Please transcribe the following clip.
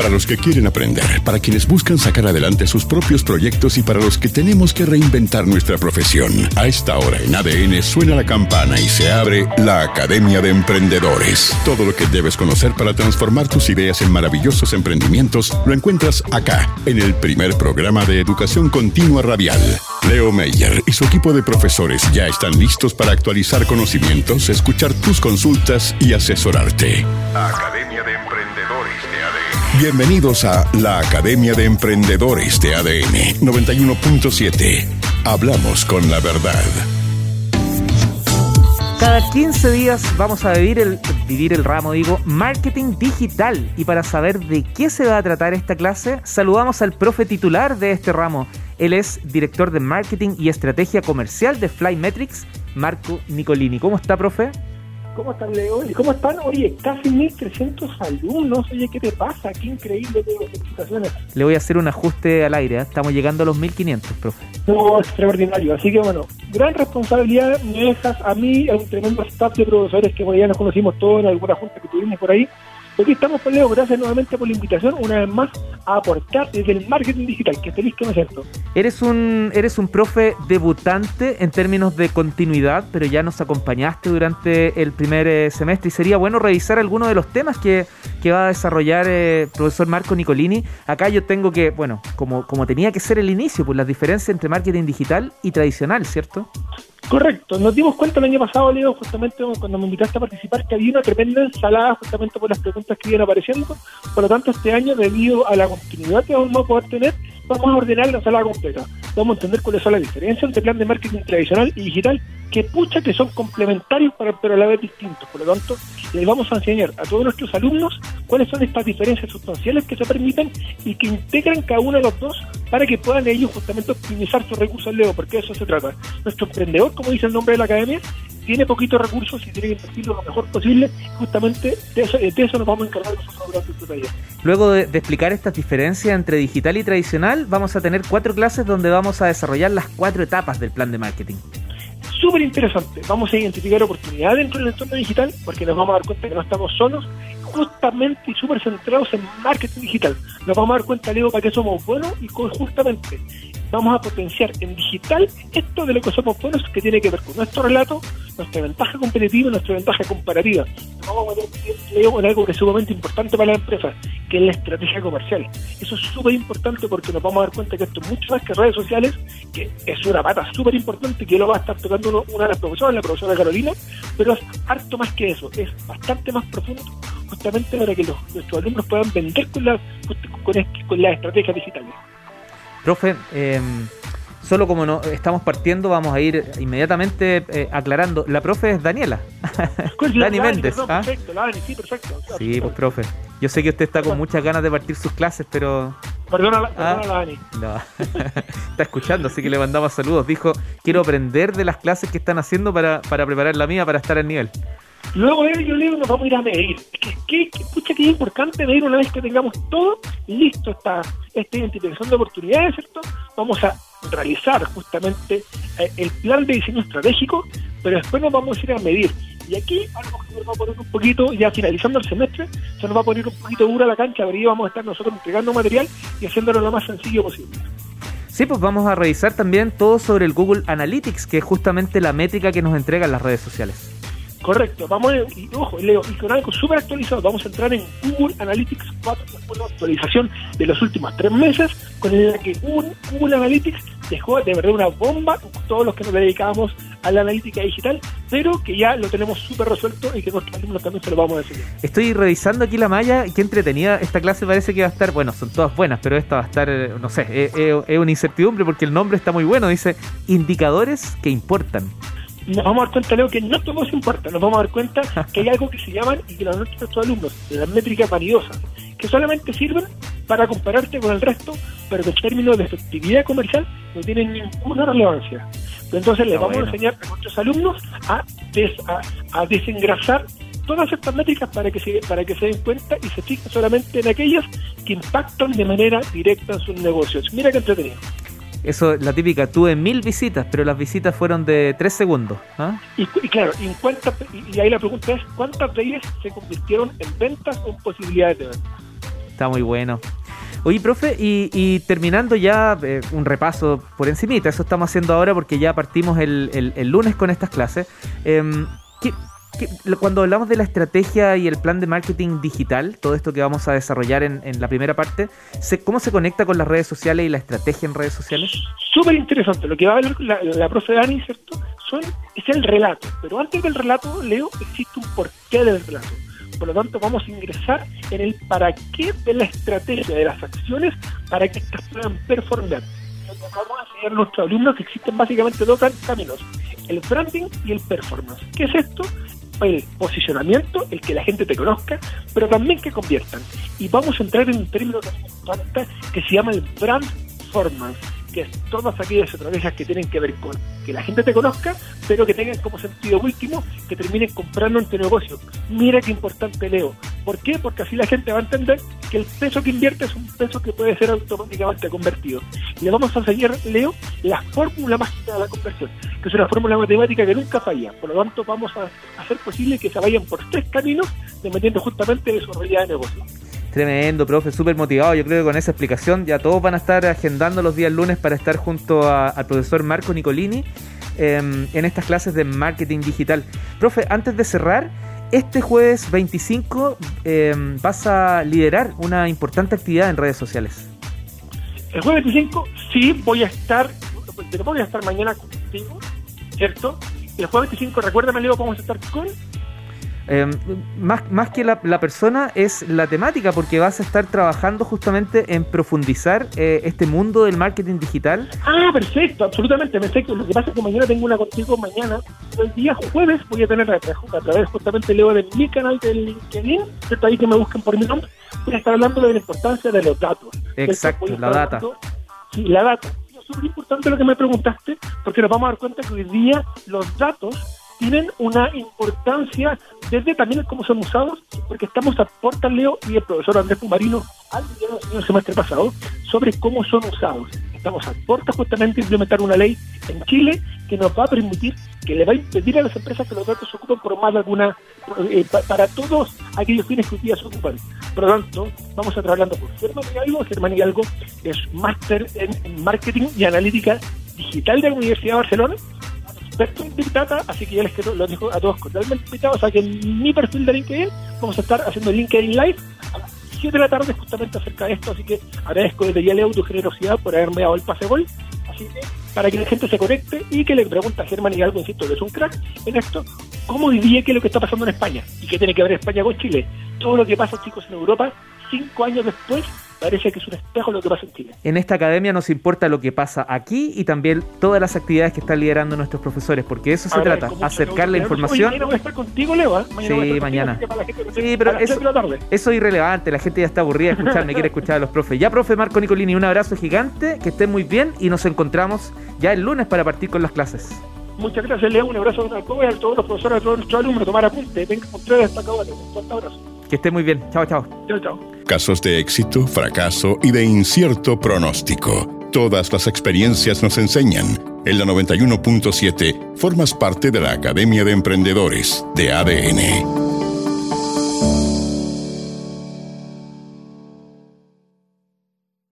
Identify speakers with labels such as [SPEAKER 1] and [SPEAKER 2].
[SPEAKER 1] para los que quieren aprender, para quienes buscan sacar adelante sus propios proyectos y para los que tenemos que reinventar nuestra profesión. A esta hora en ADN suena la campana y se abre la Academia de Emprendedores. Todo lo que debes conocer para transformar tus ideas en maravillosos emprendimientos lo encuentras acá, en el primer programa de educación continua radial. Leo Meyer y su equipo de profesores ya están listos para actualizar conocimientos, escuchar tus consultas y asesorarte. Academia Bienvenidos a la Academia de Emprendedores de ADN 91.7. Hablamos con la verdad.
[SPEAKER 2] Cada 15 días vamos a vivir el, vivir el ramo, digo, marketing digital. Y para saber de qué se va a tratar esta clase, saludamos al profe titular de este ramo. Él es director de marketing y estrategia comercial de Flymetrics, Marco Nicolini. ¿Cómo está, profe?
[SPEAKER 3] ¿Cómo están, Leo? ¿Y cómo están? Oye, casi 1.300 alumnos. Oye, ¿qué te pasa? Qué increíble de explicaciones.
[SPEAKER 2] Le voy a hacer un ajuste al aire. ¿eh? Estamos llegando a los 1.500, profe.
[SPEAKER 3] No, extraordinario. Así que, bueno, gran responsabilidad me dejas a mí, a un tremendo staff de profesores que por allá nos conocimos todos en alguna junta que tuvimos por ahí. Aquí estamos, Leo, gracias nuevamente por la invitación, una vez más, a aportar desde el marketing digital, que feliz que me siento.
[SPEAKER 2] Eres un, eres un profe debutante en términos de continuidad, pero ya nos acompañaste durante el primer eh, semestre y sería bueno revisar algunos de los temas que, que va a desarrollar eh, profesor Marco Nicolini. Acá yo tengo que, bueno, como, como tenía que ser el inicio, pues las diferencias entre marketing digital y tradicional, ¿cierto?
[SPEAKER 3] Correcto, nos dimos cuenta el año pasado, Leo, justamente cuando me invitaste a participar, que había una tremenda ensalada justamente por las preguntas que iban apareciendo. Por lo tanto, este año, debido a la continuidad que vamos a poder tener, vamos a ordenar la ensalada completa. Vamos a entender cuáles son las diferencias entre plan de marketing tradicional y digital, que pucha que son complementarios pero a la vez distintos. Por lo tanto, les vamos a enseñar a todos nuestros alumnos cuáles son estas diferencias sustanciales que se permiten y que integran cada uno de los dos para que puedan ellos justamente optimizar sus recursos Leo, porque de eso se trata. Nuestro emprendedor, como dice el nombre de la academia, tiene poquitos recursos y tiene que invertirlo lo mejor posible. Justamente de eso, de eso nos vamos a encargar nosotros durante este taller.
[SPEAKER 2] Luego de, de, explicar estas diferencias entre digital y tradicional, vamos a tener cuatro clases donde vamos a desarrollar las cuatro etapas del plan de marketing
[SPEAKER 3] súper interesante. Vamos a identificar oportunidades dentro del entorno digital porque nos vamos a dar cuenta que no estamos solos, justamente y súper centrados en marketing digital. Nos vamos a dar cuenta, Leo, para qué somos buenos y justamente vamos a potenciar en digital esto de lo que somos buenos que tiene que ver con nuestro relato, nuestra ventaja competitiva y nuestra ventaja comparativa. vamos a meter en algo que es sumamente importante para la empresa, que es la estrategia comercial. Eso es súper importante porque nos vamos a dar cuenta que esto es mucho más que redes sociales, que es una pata súper importante que lo va a estar tocando una de las profesoras, la profesora Carolina, pero es harto más que eso, es bastante más profundo justamente para que los, nuestros alumnos puedan vender con, la, con, con las estrategias digitales.
[SPEAKER 2] Profe, eh, solo como no estamos partiendo, vamos a ir inmediatamente eh, aclarando. La profe es Daniela. Dani Méndez. ¿ah? Perfecto, Dani, sí, perfecto. Sí, pues profe. Yo sé que usted está con muchas ganas de partir sus clases, pero...
[SPEAKER 3] Perdona, perdona ¿Ah? Dani.
[SPEAKER 2] No. está escuchando, así que le mandamos saludos. Dijo, quiero aprender de las clases que están haciendo para, para preparar la mía para estar al nivel.
[SPEAKER 3] Luego de ello, Leo, nos vamos a ir a medir. Que, que, pucha, que es importante medir una vez que tengamos todo listo, esta, esta identificación de oportunidades, ¿cierto? Vamos a realizar justamente eh, el plan de diseño estratégico, pero después nos vamos a ir a medir. Y aquí algo que nos va a poner un poquito, ya finalizando el semestre, se nos va a poner un poquito dura la cancha, pero ahí vamos a estar nosotros entregando material y haciéndolo lo más sencillo posible.
[SPEAKER 2] Sí, pues vamos a revisar también todo sobre el Google Analytics, que es justamente la métrica que nos entregan las redes sociales.
[SPEAKER 3] Correcto, vamos, y, ojo, Leo, y con algo súper actualizado, vamos a entrar en Google Analytics 4, una actualización de los últimos tres meses, con la que Google, Google Analytics dejó de verdad una bomba, todos los que nos dedicábamos a la analítica digital, pero que ya lo tenemos súper resuelto y que nuestros alumnos también se lo vamos a decir.
[SPEAKER 2] Estoy revisando aquí la malla, qué entretenida, esta clase parece que va a estar, bueno, son todas buenas, pero esta va a estar, no sé, es, es una incertidumbre porque el nombre está muy bueno, dice indicadores que importan
[SPEAKER 3] nos vamos a dar cuenta, Leo, que no todo se importa, nos vamos a dar cuenta que hay algo que se llaman, y que los nuestros alumnos, las métricas vanidosas, que solamente sirven para compararte con el resto, pero que en términos de efectividad comercial no tienen ninguna relevancia. Entonces les vamos a enseñar a nuestros alumnos a, a, desengrasar todas estas métricas para que se para que se den cuenta y se fijen solamente en aquellas que impactan de manera directa en sus negocios. Mira qué entretenido.
[SPEAKER 2] Eso, la típica, tuve mil visitas, pero las visitas fueron de tres segundos.
[SPEAKER 3] ¿ah? Y, claro, y, ahí la pregunta es, ¿cuántas de ellas se convirtieron en ventas o en posibilidades de venta?
[SPEAKER 2] Está muy bueno. Oye, profe, y, terminando ya eh, un repaso por encimita, eso estamos haciendo ahora porque ya partimos el, lunes con estas clases. Em, cuando hablamos de la estrategia y el plan de marketing digital, todo esto que vamos a desarrollar en, la primera parte, ¿cómo se conecta con las redes sociales y la estrategia en redes sociales?
[SPEAKER 3] Súper interesante. Lo que va a hablar la, la profe Dani, ¿cierto? Son, es el relato. Pero antes del relato, Leo, existe un porqué del relato. Por lo tanto, vamos a ingresar en el para qué de la estrategia, de las acciones, para que estas puedan performar. Vamos a enseñar a nuestros alumnos que existen básicamente dos caminos, el branding y el performance. ¿Qué es esto? El posicionamiento, el que la gente te conozca, pero también que conviertan. Y vamos a entrar en un término que se llama el brand performance que es todas aquellas estrategias que tienen que ver con que la gente te conozca, pero que tengan como sentido último que terminen comprando en tu negocio. Mira qué importante leo. ¿Por qué? Porque así la gente va a entender que el peso que invierte es un peso que puede ser automáticamente convertido. Y le vamos a enseñar, Leo, la fórmula mágica de la conversión, que es una fórmula matemática que nunca falla. Por lo tanto, vamos a hacer posible que se vayan por tres caminos dependiendo justamente de su realidad de negocio.
[SPEAKER 2] Tremendo, profe, súper motivado. Yo creo que con esa explicación ya todos van a estar agendando los días lunes para estar junto al profesor Marco Nicolini em, en estas clases de marketing digital. Profe, antes de cerrar, este jueves 25 em, vas a liderar una importante actividad en redes sociales.
[SPEAKER 3] El jueves 25 sí voy a estar, voy a estar mañana contigo, ¿cierto? El jueves 25, recuérdame, Leo, vamos a estar con
[SPEAKER 2] eh, más, más que la, persona es la temática, porque vas a estar trabajando justamente en profundizar eh, este mundo del marketing digital.
[SPEAKER 3] Ah, perfecto, absolutamente. Perfecto. Lo que pasa es que mañana tengo una contigo mañana. El día jueves voy a tener a, través justamente leo de mi canal de LinkedIn, ¿cierto? Ahí que me busquen por mi nombre, voy a estar hablando de la importancia de los datos.
[SPEAKER 2] Exacto, la data.
[SPEAKER 3] sí, la data. Es súper importante lo que me preguntaste, porque nos vamos a dar cuenta que hoy día los datos tienen una importancia desde también cómo son usados, porque estamos a Porta Leo y el profesor Andrés Pumarino al el semestre pasado sobre cómo son usados. Estamos a puerta justamente de implementar una ley en Chile que nos va a permitir, que le va a impedir a las empresas que los datos se ocupen por más de alguna, eh, para todos aquellos fines que hoy día se ocupan. Por lo tanto, vamos a estar hablando con Germán Hidalgo. Germán Hidalgo es máster en marketing y analítica digital de la Universidad de Barcelona así que ya les quiero, los dejo a todos cordialmente invitados. Sea que en mi perfil de LinkedIn vamos a estar haciendo LinkedIn Live a las 7 de la tarde justamente acerca de esto, así que agradezco desde ya Leo tu generosidad por haberme dado el pase gol. Así que para que la gente se conecte y que le pregunte a Germán y algo, insisto, que es un crack en esto, ¿cómo diría que es lo que está pasando en España? ¿Y qué tiene que ver España con Chile? Todo lo que pasa, chicos, en Europa, cinco años después parece que es un espejo lo que pasa en Chile.
[SPEAKER 2] En esta academia nos importa lo que pasa aquí y también todas las actividades que están liderando nuestros profesores, porque eso se trata, acercar la información.
[SPEAKER 3] mañana voy a estar contigo, Leo. ¿eh?
[SPEAKER 2] sí, mañana. Sí, pero eso, eso, es irrelevante, la gente ya está aburrida de escucharme, quiere escuchar a los profes. Ya, profe Marco Nicolini, un abrazo gigante, que estén muy bien y nos encontramos ya el lunes para partir con las clases.
[SPEAKER 3] Muchas gracias, Leo. Un abrazo a todos los profesores, a todos nuestros alumnos. Tomar apunte. Venga, con tres destacados. Un abrazo.
[SPEAKER 2] Que esté muy bien. Chao, chao.
[SPEAKER 3] Chao, chao.
[SPEAKER 1] Casos de éxito, fracaso y de incierto pronóstico. Todas las experiencias nos enseñan. En la 91.7 formas parte de la Academia de Emprendedores de ADN.